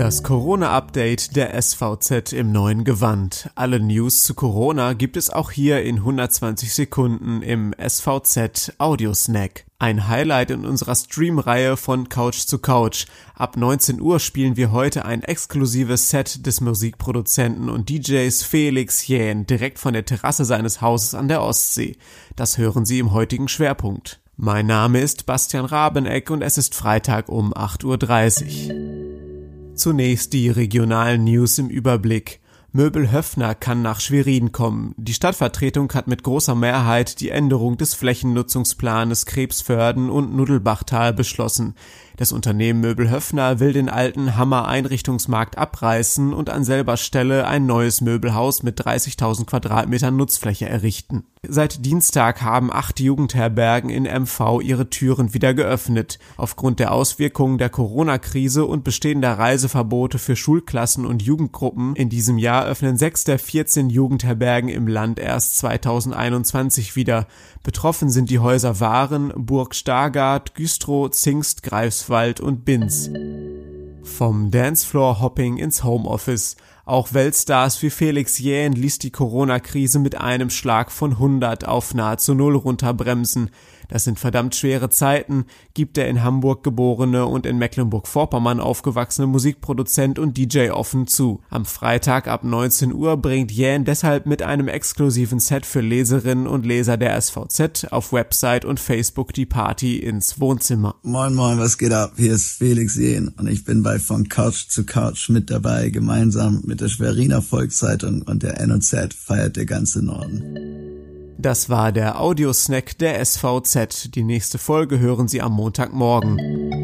Das Corona-Update der SVZ im neuen Gewand. Alle News zu Corona gibt es auch hier in 120 Sekunden im SVZ Audiosnack. Ein Highlight in unserer Streamreihe von Couch zu Couch. Ab 19 Uhr spielen wir heute ein exklusives Set des Musikproduzenten und DJs Felix Jähn direkt von der Terrasse seines Hauses an der Ostsee. Das hören Sie im heutigen Schwerpunkt. Mein Name ist Bastian Rabeneck und es ist Freitag um 8.30 Uhr. Zunächst die regionalen News im Überblick. Möbel Höfner kann nach Schwerin kommen. Die Stadtvertretung hat mit großer Mehrheit die Änderung des Flächennutzungsplanes Krebsförden und Nudelbachtal beschlossen. Das Unternehmen Möbel Höfner will den alten Hammer Einrichtungsmarkt abreißen und an selber Stelle ein neues Möbelhaus mit 30.000 Quadratmetern Nutzfläche errichten. Seit Dienstag haben acht Jugendherbergen in MV ihre Türen wieder geöffnet. Aufgrund der Auswirkungen der Corona-Krise und bestehender Reiseverbote für Schulklassen und Jugendgruppen in diesem Jahr öffnen sechs der 14 Jugendherbergen im Land erst 2021 wieder. Betroffen sind die Häuser Waren, Burg Stargard, Güstrow, Zingst, Greifswald und Binz. Vom Dancefloor-Hopping ins Homeoffice. Auch Weltstars wie Felix Jähn ließ die Corona-Krise mit einem Schlag von 100 auf nahezu Null runterbremsen. Das sind verdammt schwere Zeiten, gibt der in Hamburg geborene und in Mecklenburg-Vorpommern aufgewachsene Musikproduzent und DJ offen zu. Am Freitag ab 19 Uhr bringt Jähn deshalb mit einem exklusiven Set für Leserinnen und Leser der SVZ auf Website und Facebook die Party ins Wohnzimmer. Moin moin, was geht ab? Hier ist Felix Jähn und ich bin bei Von Couch zu Couch mit dabei, gemeinsam mit der Schweriner Volkszeitung und der NOZ feiert der ganze Norden. Das war der Audiosnack der SVZ. Die nächste Folge hören Sie am Montagmorgen.